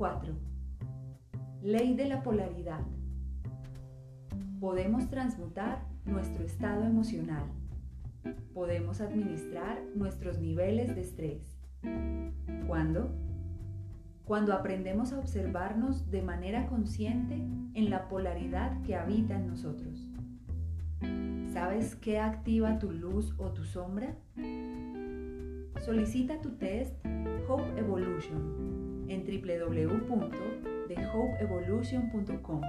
4. Ley de la polaridad. Podemos transmutar nuestro estado emocional. Podemos administrar nuestros niveles de estrés. ¿Cuándo? Cuando aprendemos a observarnos de manera consciente en la polaridad que habita en nosotros. ¿Sabes qué activa tu luz o tu sombra? Solicita tu test Hope Evolution en www.thehopeevolution.com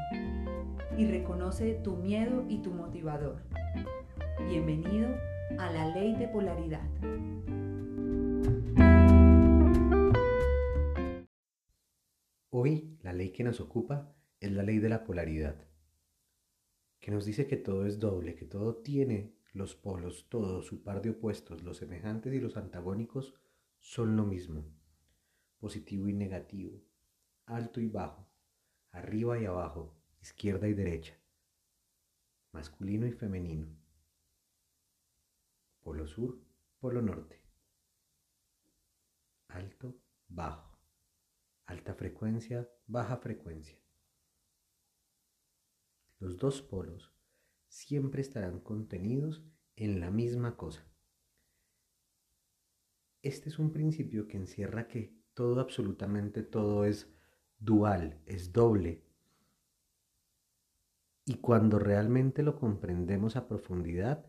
y reconoce tu miedo y tu motivador. Bienvenido a la ley de polaridad. Hoy la ley que nos ocupa es la ley de la polaridad, que nos dice que todo es doble, que todo tiene los polos, todo su par de opuestos, los semejantes y los antagónicos son lo mismo, positivo y negativo, alto y bajo, arriba y abajo, izquierda y derecha, masculino y femenino, polo sur, polo norte, alto, bajo, alta frecuencia, baja frecuencia. Los dos polos siempre estarán contenidos en la misma cosa. Este es un principio que encierra que todo, absolutamente todo es dual, es doble. Y cuando realmente lo comprendemos a profundidad,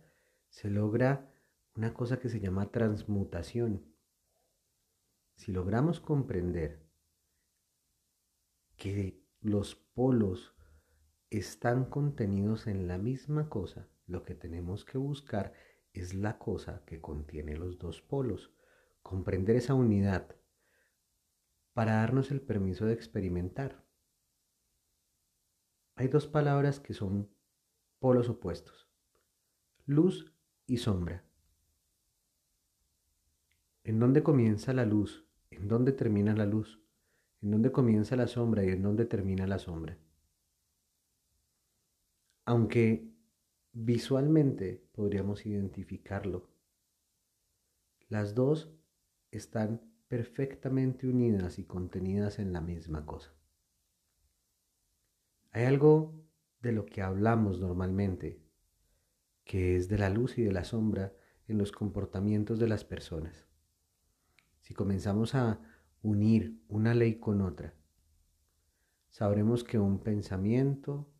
se logra una cosa que se llama transmutación. Si logramos comprender que los polos están contenidos en la misma cosa, lo que tenemos que buscar es la cosa que contiene los dos polos, comprender esa unidad para darnos el permiso de experimentar. Hay dos palabras que son polos opuestos, luz y sombra. ¿En dónde comienza la luz? ¿En dónde termina la luz? ¿En dónde comienza la sombra y en dónde termina la sombra? Aunque visualmente podríamos identificarlo, las dos están perfectamente unidas y contenidas en la misma cosa. Hay algo de lo que hablamos normalmente, que es de la luz y de la sombra en los comportamientos de las personas. Si comenzamos a unir una ley con otra, sabremos que un pensamiento,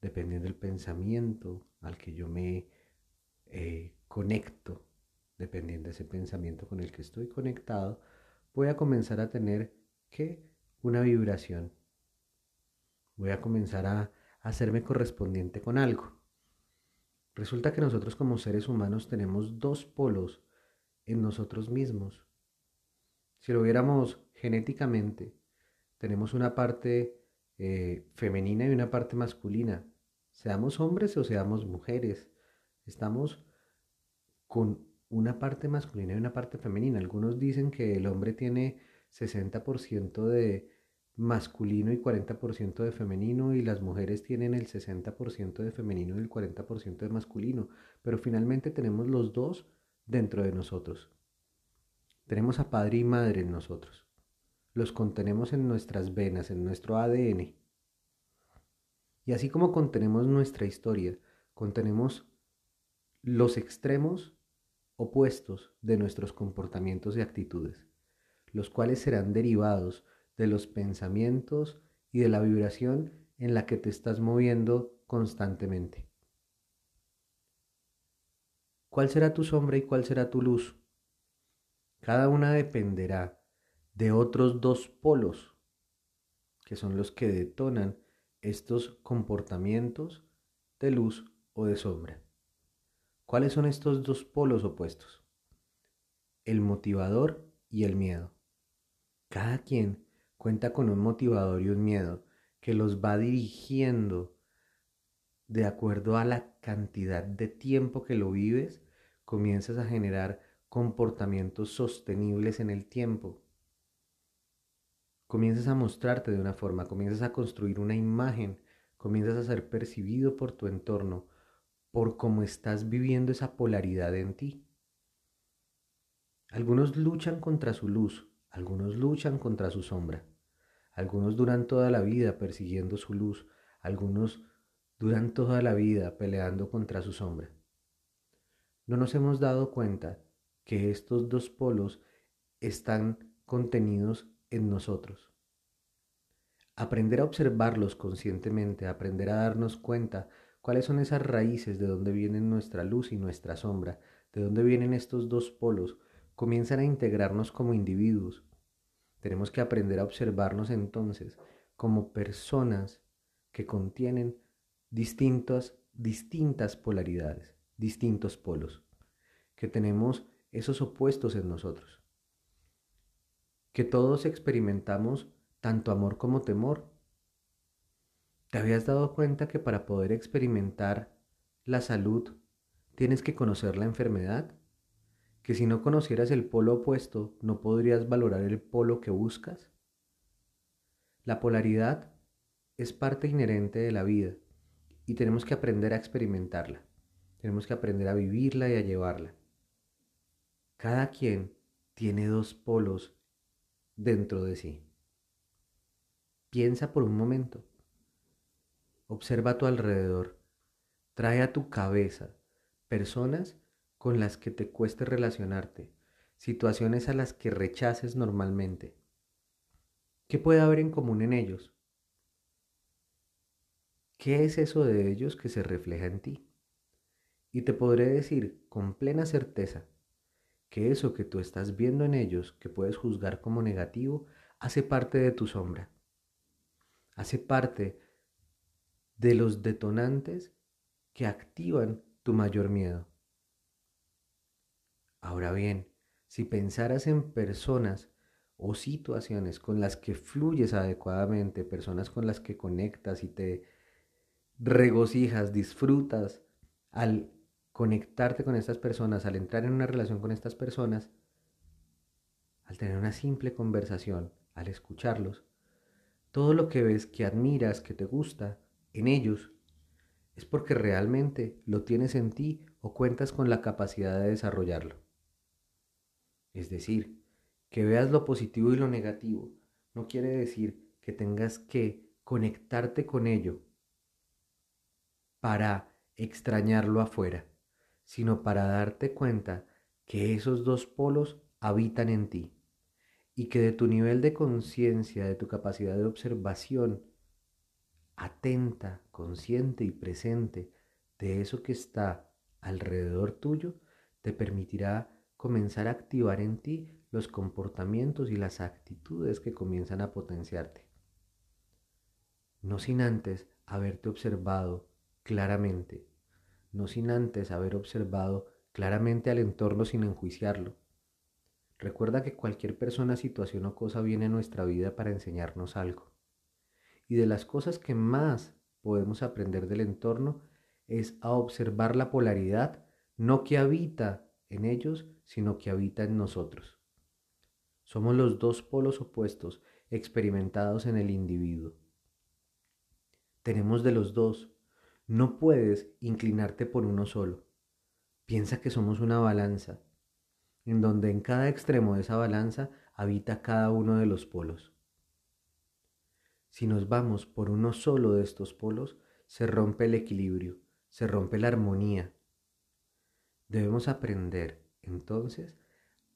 dependiendo del pensamiento al que yo me eh, conecto, dependiendo de ese pensamiento con el que estoy conectado, voy a comenzar a tener que una vibración. Voy a comenzar a hacerme correspondiente con algo. Resulta que nosotros como seres humanos tenemos dos polos en nosotros mismos. Si lo viéramos genéticamente, tenemos una parte eh, femenina y una parte masculina. Seamos hombres o seamos mujeres, estamos con una parte masculina y una parte femenina. Algunos dicen que el hombre tiene 60% de masculino y 40% de femenino y las mujeres tienen el 60% de femenino y el 40% de masculino, pero finalmente tenemos los dos dentro de nosotros. Tenemos a padre y madre en nosotros. Los contenemos en nuestras venas, en nuestro ADN. Y así como contenemos nuestra historia, contenemos los extremos opuestos de nuestros comportamientos y actitudes, los cuales serán derivados de los pensamientos y de la vibración en la que te estás moviendo constantemente. ¿Cuál será tu sombra y cuál será tu luz? Cada una dependerá de otros dos polos, que son los que detonan estos comportamientos de luz o de sombra. ¿Cuáles son estos dos polos opuestos? El motivador y el miedo. Cada quien cuenta con un motivador y un miedo que los va dirigiendo de acuerdo a la cantidad de tiempo que lo vives, comienzas a generar comportamientos sostenibles en el tiempo. Comienzas a mostrarte de una forma, comienzas a construir una imagen, comienzas a ser percibido por tu entorno, por cómo estás viviendo esa polaridad en ti. Algunos luchan contra su luz, algunos luchan contra su sombra. algunos duran toda la vida persiguiendo su luz, algunos duran toda la vida peleando contra su sombra. No nos hemos dado cuenta que estos dos polos están contenidos en nosotros. Aprender a observarlos conscientemente, aprender a darnos cuenta cuáles son esas raíces de dónde vienen nuestra luz y nuestra sombra, de dónde vienen estos dos polos, comienzan a integrarnos como individuos. Tenemos que aprender a observarnos entonces como personas que contienen distintas, distintas polaridades, distintos polos, que tenemos esos opuestos en nosotros, que todos experimentamos tanto amor como temor. ¿Te habías dado cuenta que para poder experimentar la salud tienes que conocer la enfermedad? ¿Que si no conocieras el polo opuesto no podrías valorar el polo que buscas? La polaridad es parte inherente de la vida y tenemos que aprender a experimentarla. Tenemos que aprender a vivirla y a llevarla. Cada quien tiene dos polos dentro de sí. Piensa por un momento. Observa a tu alrededor. Trae a tu cabeza personas con las que te cueste relacionarte, situaciones a las que rechaces normalmente. ¿Qué puede haber en común en ellos? ¿Qué es eso de ellos que se refleja en ti? Y te podré decir con plena certeza que eso que tú estás viendo en ellos, que puedes juzgar como negativo, hace parte de tu sombra hace parte de los detonantes que activan tu mayor miedo. Ahora bien, si pensaras en personas o situaciones con las que fluyes adecuadamente, personas con las que conectas y te regocijas, disfrutas al conectarte con estas personas, al entrar en una relación con estas personas, al tener una simple conversación, al escucharlos, todo lo que ves que admiras, que te gusta, en ellos, es porque realmente lo tienes en ti o cuentas con la capacidad de desarrollarlo. Es decir, que veas lo positivo y lo negativo no quiere decir que tengas que conectarte con ello para extrañarlo afuera, sino para darte cuenta que esos dos polos habitan en ti y que de tu nivel de conciencia, de tu capacidad de observación atenta, consciente y presente de eso que está alrededor tuyo, te permitirá comenzar a activar en ti los comportamientos y las actitudes que comienzan a potenciarte. No sin antes haberte observado claramente, no sin antes haber observado claramente al entorno sin enjuiciarlo, Recuerda que cualquier persona, situación o cosa viene a nuestra vida para enseñarnos algo. Y de las cosas que más podemos aprender del entorno es a observar la polaridad, no que habita en ellos, sino que habita en nosotros. Somos los dos polos opuestos experimentados en el individuo. Tenemos de los dos. No puedes inclinarte por uno solo. Piensa que somos una balanza en donde en cada extremo de esa balanza habita cada uno de los polos. Si nos vamos por uno solo de estos polos, se rompe el equilibrio, se rompe la armonía. Debemos aprender, entonces,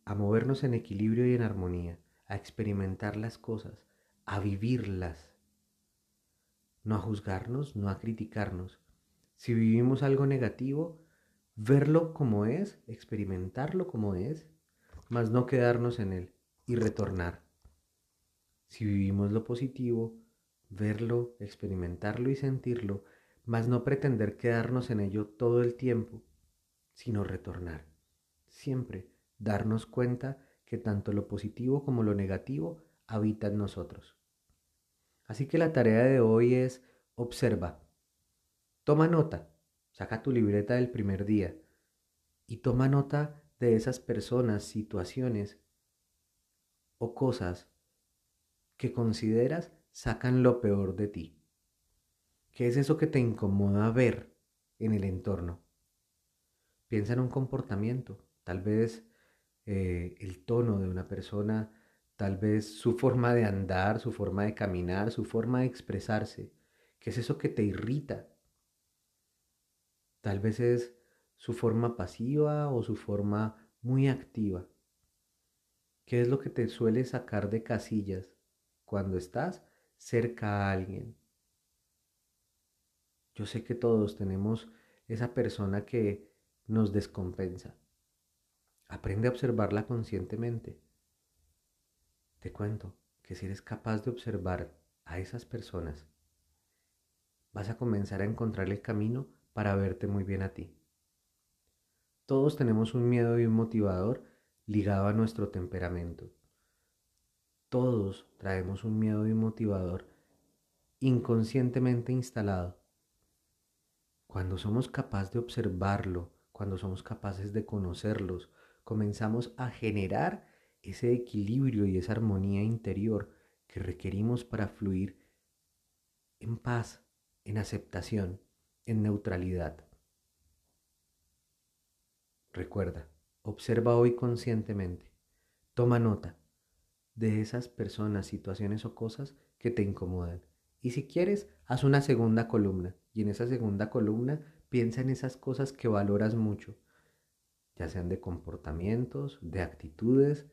a movernos en equilibrio y en armonía, a experimentar las cosas, a vivirlas. No a juzgarnos, no a criticarnos. Si vivimos algo negativo, verlo como es, experimentarlo como es, mas no quedarnos en él y retornar. Si vivimos lo positivo, verlo, experimentarlo y sentirlo, mas no pretender quedarnos en ello todo el tiempo, sino retornar. Siempre darnos cuenta que tanto lo positivo como lo negativo habita en nosotros. Así que la tarea de hoy es observa, toma nota Saca tu libreta del primer día y toma nota de esas personas, situaciones o cosas que consideras sacan lo peor de ti. ¿Qué es eso que te incomoda ver en el entorno? Piensa en un comportamiento, tal vez eh, el tono de una persona, tal vez su forma de andar, su forma de caminar, su forma de expresarse. ¿Qué es eso que te irrita? Tal vez es su forma pasiva o su forma muy activa. ¿Qué es lo que te suele sacar de casillas cuando estás cerca a alguien? Yo sé que todos tenemos esa persona que nos descompensa. Aprende a observarla conscientemente. Te cuento que si eres capaz de observar a esas personas, vas a comenzar a encontrar el camino para verte muy bien a ti. Todos tenemos un miedo y un motivador ligado a nuestro temperamento. Todos traemos un miedo y un motivador inconscientemente instalado. Cuando somos capaces de observarlo, cuando somos capaces de conocerlos, comenzamos a generar ese equilibrio y esa armonía interior que requerimos para fluir en paz, en aceptación, en neutralidad. Recuerda, observa hoy conscientemente, toma nota de esas personas, situaciones o cosas que te incomodan. Y si quieres, haz una segunda columna y en esa segunda columna piensa en esas cosas que valoras mucho, ya sean de comportamientos, de actitudes,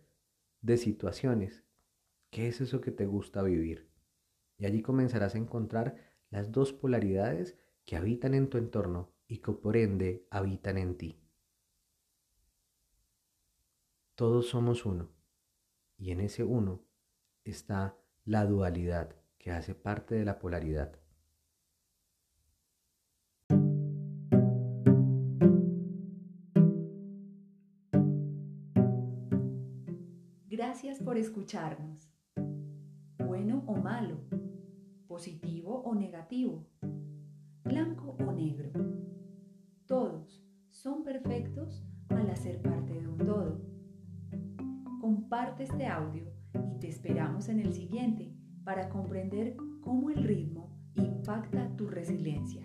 de situaciones. ¿Qué es eso que te gusta vivir? Y allí comenzarás a encontrar las dos polaridades que habitan en tu entorno y que por ende habitan en ti. Todos somos uno y en ese uno está la dualidad que hace parte de la polaridad. Gracias por escucharnos. Bueno o malo, positivo o negativo, blanco o negro. Todos son perfectos al hacer parte de un todo. Comparte este audio y te esperamos en el siguiente para comprender cómo el ritmo impacta tu resiliencia.